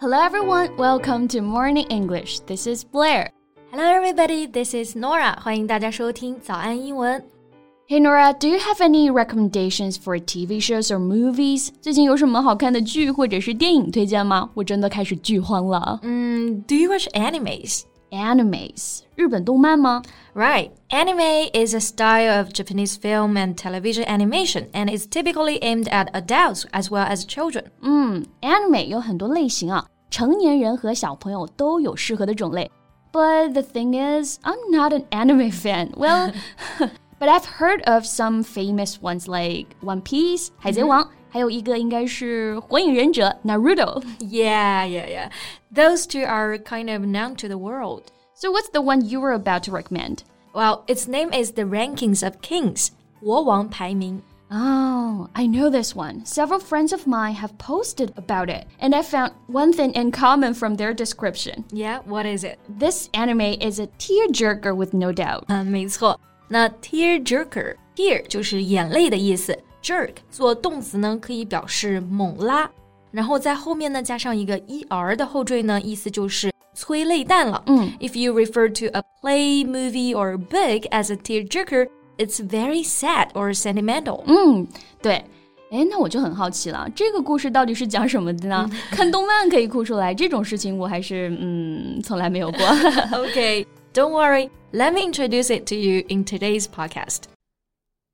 Hello everyone, welcome to Morning English. This is Blair. Hello everybody, this is Norah. 欢迎大家收听早安英文。Hey Norah, do you have any recommendations for TV shows or movies? 最近有什么好看的剧或者是电影推荐吗？我真的开始剧荒了。嗯，Do you watch animes? right. anime is a style of Japanese film and television animation, and is typically aimed at adults as well as children. Mm, 嗯，anime 有很多类型啊。成年人和小朋友都有适合的种类。But the thing is, I'm not an anime fan. Well, but I've heard of some famous ones like One Piece, 海贼王。还有一个应该是《火影忍者》Naruto. Yeah, yeah, yeah. Those two are kind of known to the world. So what's the one you were about to recommend? Well, its name is The Rankings of Kings. 国王排名. Oh, I know this one. Several friends of mine have posted about it, and I found one thing in common from their description. Yeah, what is it? This anime is a tearjerker with no doubt. 嗯，没错。那 tearjerker，tear 就是眼泪的意思。jerk 做动词呢，可以表示猛拉，然后在后面呢加上一个 er 的后缀呢，意思就是催泪弹了。嗯，If you refer to a play, movie or book as a tearjerker, it's very sad or sentimental. 嗯，对。哎，那我就很好奇了，这个故事到底是讲什么的呢？看动漫可以哭出来，这种事情我还是嗯从来没有过。okay, don't worry. Let me introduce it to you in today's podcast.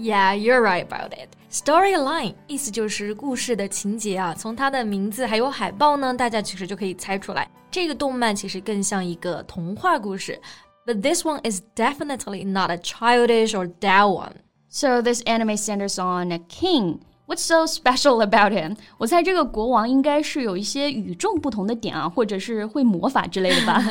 Yeah, you're right about it. Storyline 意思就是故事的情节啊，从它的名字还有海报呢，大家其实就可以猜出来，这个动漫其实更像一个童话故事。But this one is definitely not a childish or dull one. So this anime centers on a king. What's so special about him？我猜这个国王应该是有一些与众不同的点啊，或者是会魔法之类的吧。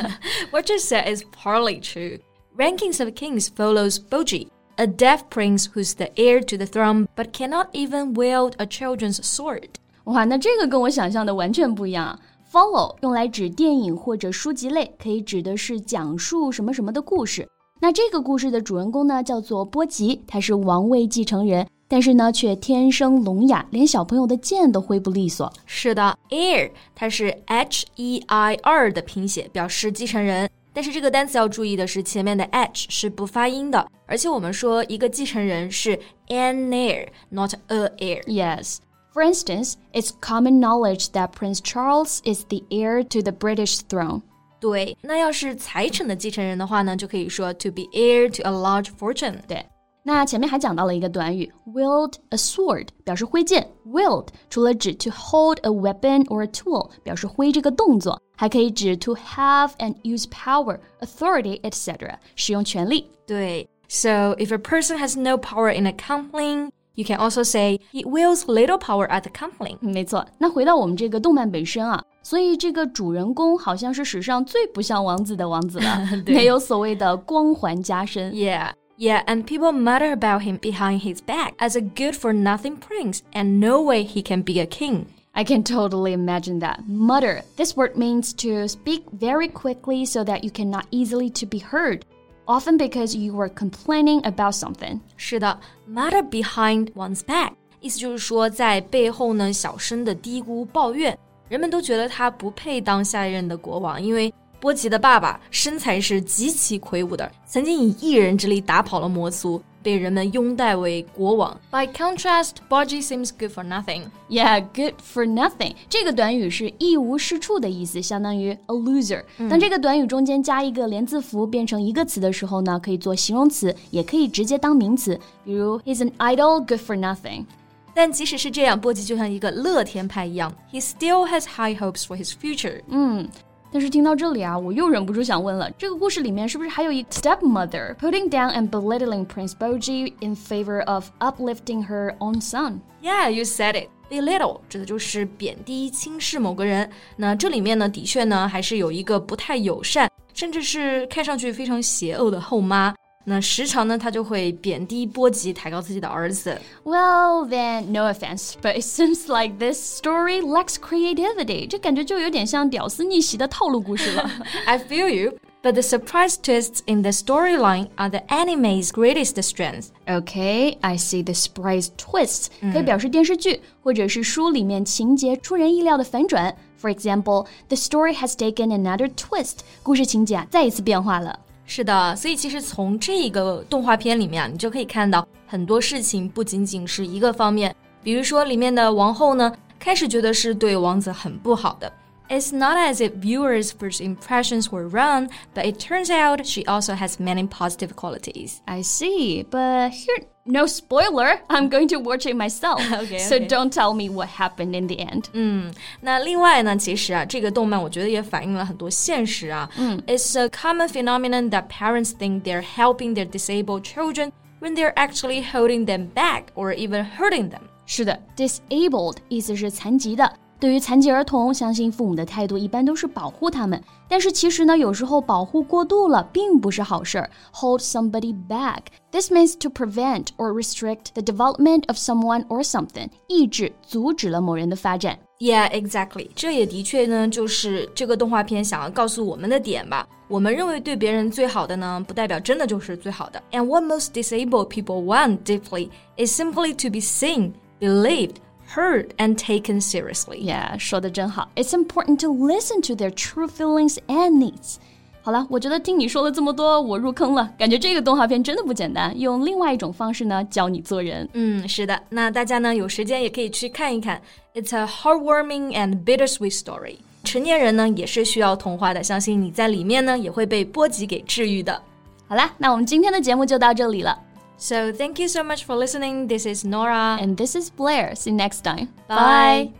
What you said is partly true. Rankings of kings follows Bojji. A deaf prince who's the heir to the throne but cannot even wield a children's sword. 哇，那这个跟我想象的完全不一样。Follow 用来指电影或者书籍类，可以指的是讲述什么什么的故事。那这个故事的主人公呢，叫做波吉，他是王位继承人，但是呢，却天生聋哑，连小朋友的剑都挥不利索。是的，heir 它是 H E I R 的拼写，表示继承人。但是这个单词要注意的是，前面的 h 是不发音的，而且我们说一个继承人是 an heir，not a heir。Yes. For instance, it's common knowledge that Prince Charles is the heir to the British throne. 对，那要是财产的继承人的话呢，就可以说 to be heir to a large fortune。对。 那前面还讲到了一个短语 wield a sword，表示挥剑。wield 除了指 to hold a weapon or a tool，表示挥这个动作，还可以指 to have and use power, authority, etc. 使用权力。对，So if a person has no power in a company, you can also say he wields little power at the company. 没错。那回到我们这个动漫本身啊，所以这个主人公好像是史上最不像王子的王子了，没有所谓的光环加身。Yeah. Yeah, and people mutter about him behind his back as a good for nothing prince, and no way he can be a king. I can totally imagine that. Mutter. This word means to speak very quickly so that you cannot easily to be heard. Often because you were complaining about something. 是的，mutter behind one's back，意思就是说在背后呢小声的嘀咕抱怨。人们都觉得他不配当下一任的国王，因为 波吉的爸爸身材是极其魁梧的，曾经以一人之力打跑了魔族，被人们拥戴为国王。By contrast, Boji seems good for nothing. Yeah, good for nothing. 这个短语是一无是处的意思，相当于 a loser。当这个短语中间加一个连字符变成一个词的时候呢，可以做形容词，也可以直接当名词，比如 He's an idle, good for nothing. 但即使是这样，波吉就像一个乐天派一样，He still has high hopes for his future. 嗯。但是听到这里啊，我又忍不住想问了：这个故事里面是不是还有一 stepmother putting down and belittling Prince Boji in favor of uplifting her own son? Yeah, you said it. belittle 指的就是贬低、轻视某个人。那这里面呢，的确呢，还是有一个不太友善，甚至是看上去非常邪恶的后妈。那时常呢，他就会贬低、波及、抬高自己的儿子。Well, then, no offense, but it seems like this story lacks creativity. 这感觉就有点像屌丝逆袭的套路故事了。I feel you. But the surprise twists in the storyline are the anime's greatest strength. Okay, I see the surprise twists 可以表示电视剧或者是书里面情节出人意料的反转。For example, the story has taken another twist. 故事情节啊再一次变化了。 是的，所以其实从这个动画片里面啊，你就可以看到很多事情不仅仅是一个方面。比如说里面的王后呢，开始觉得是对王子很不好的。It's not as if viewers' first impressions were wrong, but it turns out she also has many positive qualities. I see, but here, no spoiler. I'm going to watch it myself. okay, so okay. don't tell me what happened in the end. 嗯，那另外呢，其实啊，这个动漫我觉得也反映了很多现实啊。嗯，It's a common phenomenon that parents think they're helping their disabled children when they're actually holding them back or even hurting them. 是的，disabled 意思是残疾的。 对于残疾儿童，相信父母的态度一般都是保护他们。但是其实呢，有时候保护过度了并不是好事儿。Hold somebody back. This means to prevent or restrict the development of someone or something，抑制、阻止了某人的发展。Yeah, exactly. 这也的确呢，就是这个动画片想要告诉我们的点吧。我们认为对别人最好的呢，不代表真的就是最好的。And what most disabled people want deeply is simply to be seen, believed heard and taken seriously. Yeah, 说的真好。It's important to listen to their true feelings and needs. 好了，我觉得听你说了这么多，我入坑了。感觉这个动画片真的不简单，用另外一种方式呢教你做人。嗯，是的。那大家呢有时间也可以去看一看。It's a heartwarming and bittersweet story. 成年人呢也是需要童话的，相信你在里面呢也会被波及给治愈的。好啦，那我们今天的节目就到这里了。 So thank you so much for listening. This is Norah. And this is Blair. See you next time. Bye. Bye.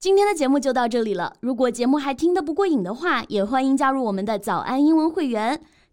今天的节目就到这里了。如果节目还听得不过瘾的话，也欢迎加入我们的早安英文会员。